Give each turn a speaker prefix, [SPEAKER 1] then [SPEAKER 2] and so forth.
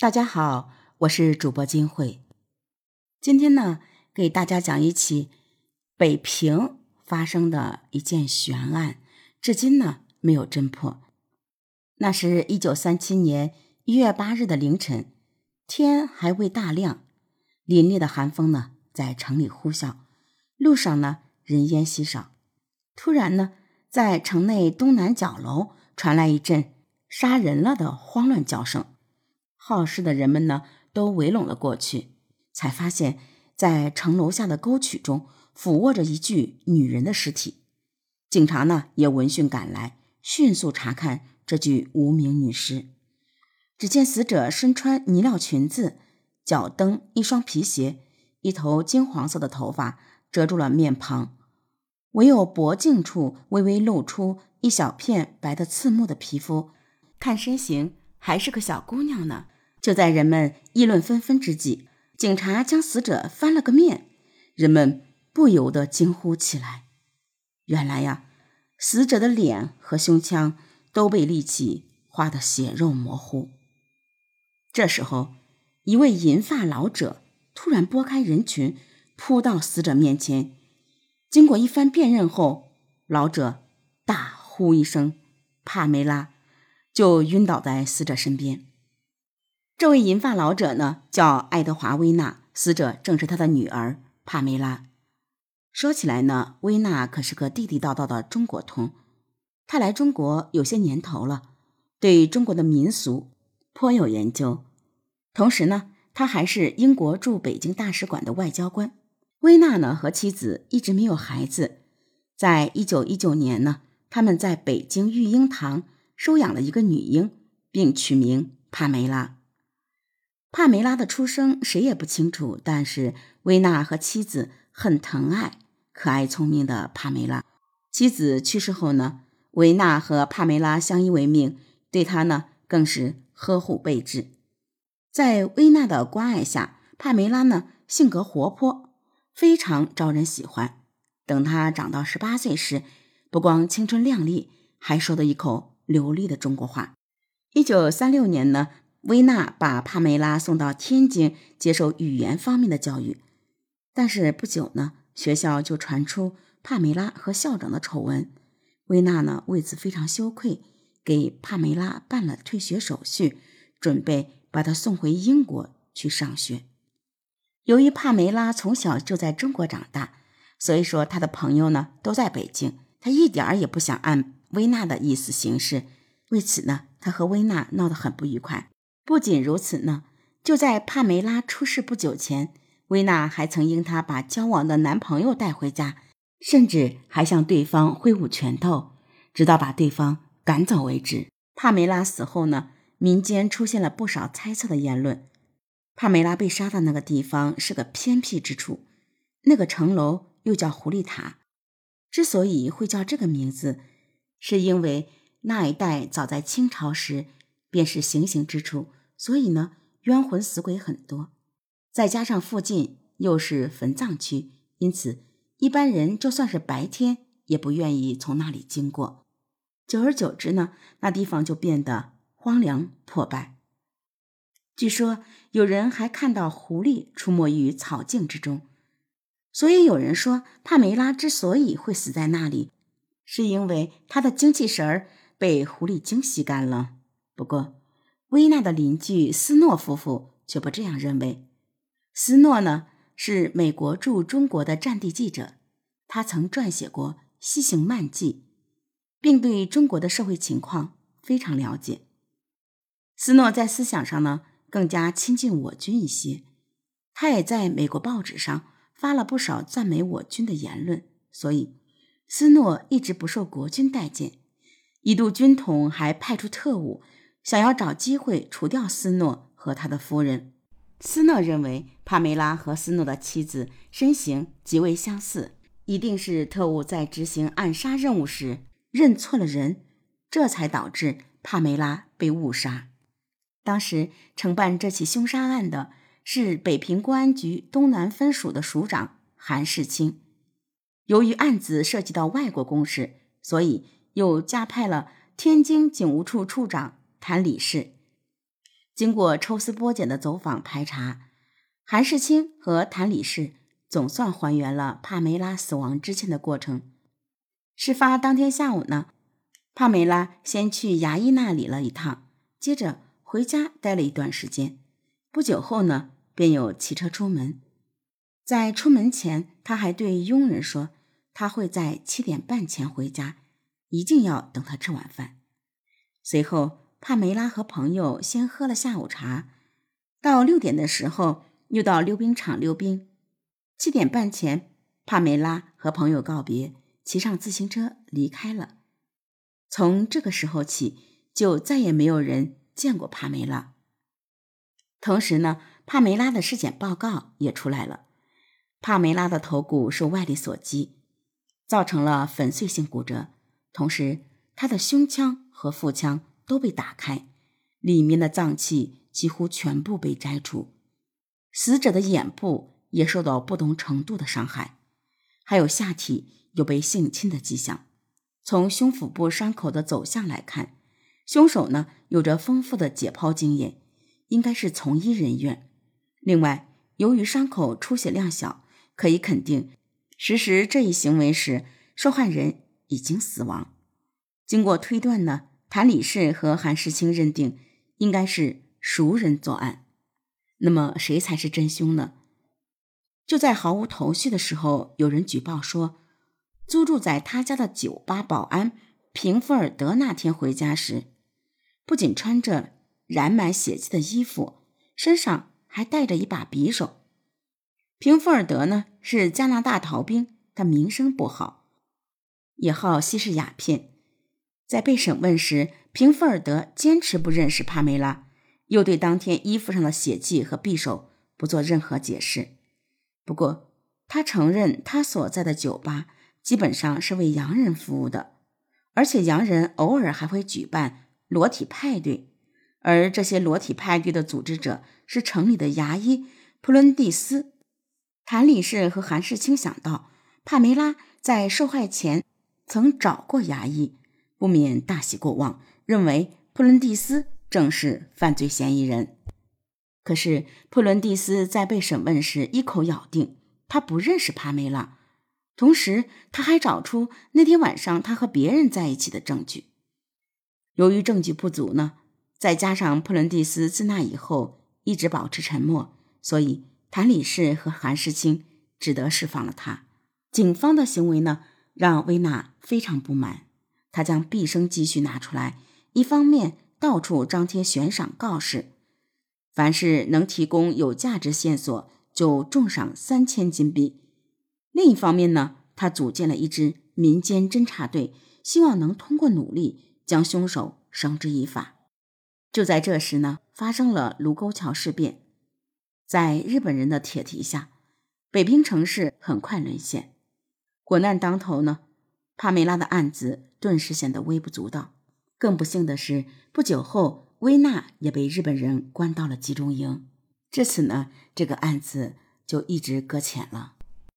[SPEAKER 1] 大家好，我是主播金慧。今天呢，给大家讲一起北平发生的一件悬案，至今呢没有侦破。那是一九三七年一月八日的凌晨，天还未大亮，凛冽的寒风呢在城里呼啸，路上呢人烟稀少。突然呢，在城内东南角楼传来一阵杀人了的慌乱叫声。好事的人们呢，都围拢了过去，才发现，在城楼下的沟渠中俯卧着一具女人的尸体。警察呢，也闻讯赶来，迅速查看这具无名女尸。只见死者身穿呢料裙子，脚蹬一双皮鞋，一头金黄色的头发遮住了面庞，唯有脖颈处微微露出一小片白的刺目的皮肤，看身形。还是个小姑娘呢。就在人们议论纷纷之际，警察将死者翻了个面，人们不由得惊呼起来。原来呀，死者的脸和胸腔都被利器划得血肉模糊。这时候，一位银发老者突然拨开人群，扑到死者面前。经过一番辨认后，老者大呼一声：“帕梅拉。”就晕倒在死者身边。这位银发老者呢，叫爱德华·威纳，死者正是他的女儿帕梅拉。说起来呢，威纳可是个地地道道的中国通。他来中国有些年头了，对中国的民俗颇有研究。同时呢，他还是英国驻北京大使馆的外交官。威纳呢和妻子一直没有孩子。在一九一九年呢，他们在北京育婴堂。收养了一个女婴，并取名帕梅拉。帕梅拉的出生谁也不清楚，但是维纳和妻子很疼爱可爱聪明的帕梅拉。妻子去世后呢，维纳和帕梅拉相依为命，对她呢更是呵护备至。在维纳的关爱下，帕梅拉呢性格活泼，非常招人喜欢。等她长到十八岁时，不光青春靓丽，还说的一口。流利的中国话。一九三六年呢，维纳把帕梅拉送到天津接受语言方面的教育。但是不久呢，学校就传出帕梅拉和校长的丑闻。维纳呢为此非常羞愧，给帕梅拉办了退学手续，准备把她送回英国去上学。由于帕梅拉从小就在中国长大，所以说她的朋友呢都在北京，她一点儿也不想按。维娜的意思行事，为此呢，他和维娜闹得很不愉快。不仅如此呢，就在帕梅拉出事不久前，维娜还曾因她把交往的男朋友带回家，甚至还向对方挥舞拳头，直到把对方赶走为止。帕梅拉死后呢，民间出现了不少猜测的言论。帕梅拉被杀的那个地方是个偏僻之处，那个城楼又叫狐狸塔。之所以会叫这个名字。是因为那一带早在清朝时便是行刑之处，所以呢冤魂死鬼很多。再加上附近又是坟葬区，因此一般人就算是白天也不愿意从那里经过。久而久之呢，那地方就变得荒凉破败。据说有人还看到狐狸出没于草茎之中，所以有人说帕梅拉之所以会死在那里。是因为他的精气神儿被狐狸精吸干了。不过，薇娜的邻居斯诺夫妇却不这样认为。斯诺呢是美国驻中国的战地记者，他曾撰写过《西行漫记》，并对中国的社会情况非常了解。斯诺在思想上呢更加亲近我军一些，他也在美国报纸上发了不少赞美我军的言论，所以。斯诺一直不受国军待见，一度军统还派出特务，想要找机会除掉斯诺和他的夫人。斯诺认为帕梅拉和斯诺的妻子身形极为相似，一定是特务在执行暗杀任务时认错了人，这才导致帕梅拉被误杀。当时承办这起凶杀案的是北平公安局东南分署的署长韩世清。由于案子涉及到外国公使，所以又加派了天津警务处处长谭李氏。经过抽丝剥茧的走访排查，韩世清和谭李氏总算还原了帕梅拉死亡之前的过程。事发当天下午呢，帕梅拉先去牙医那里了一趟，接着回家待了一段时间。不久后呢，便又骑车出门。在出门前，他还对佣人说，他会在七点半前回家，一定要等他吃晚饭。随后，帕梅拉和朋友先喝了下午茶，到六点的时候又到溜冰场溜冰。七点半前，帕梅拉和朋友告别。骑上自行车离开了。从这个时候起，就再也没有人见过帕梅拉。同时呢，帕梅拉的尸检报告也出来了。帕梅拉的头骨受外力所击，造成了粉碎性骨折，同时她的胸腔和腹腔都被打开，里面的脏器几乎全部被摘除。死者的眼部也受到不同程度的伤害，还有下体。有被性侵的迹象。从胸腹部伤口的走向来看，凶手呢有着丰富的解剖经验，应该是从医人员。另外，由于伤口出血量小，可以肯定，实施这一行为时，受害人已经死亡。经过推断呢，谭李氏和韩世清认定应该是熟人作案。那么，谁才是真凶呢？就在毫无头绪的时候，有人举报说。租住在他家的酒吧保安平福尔德那天回家时，不仅穿着染满血迹的衣服，身上还带着一把匕首。平福尔德呢是加拿大逃兵，他名声不好，也好吸食鸦片。在被审问时，平福尔德坚持不认识帕梅拉，又对当天衣服上的血迹和匕首不做任何解释。不过，他承认他所在的酒吧。基本上是为洋人服务的，而且洋人偶尔还会举办裸体派对，而这些裸体派对的组织者是城里的牙医普伦蒂斯。谭理事和韩世清想到帕梅拉在受害前曾找过牙医，不免大喜过望，认为普伦蒂斯正是犯罪嫌疑人。可是普伦蒂斯在被审问时一口咬定他不认识帕梅拉。同时，他还找出那天晚上他和别人在一起的证据。由于证据不足呢，再加上普伦蒂斯自那以后一直保持沉默，所以谭李氏和韩世清只得释放了他。警方的行为呢，让薇娜非常不满。他将毕生积蓄拿出来，一方面到处张贴悬赏告示，凡是能提供有价值线索，就重赏三千金币。另一方面呢，他组建了一支民间侦察队，希望能通过努力将凶手绳之以法。就在这时呢，发生了卢沟桥事变，在日本人的铁蹄下，北平城市很快沦陷。国难当头呢，帕梅拉的案子顿时显得微不足道。更不幸的是，不久后薇娜也被日本人关到了集中营，至此呢，这个案子就一直搁浅了。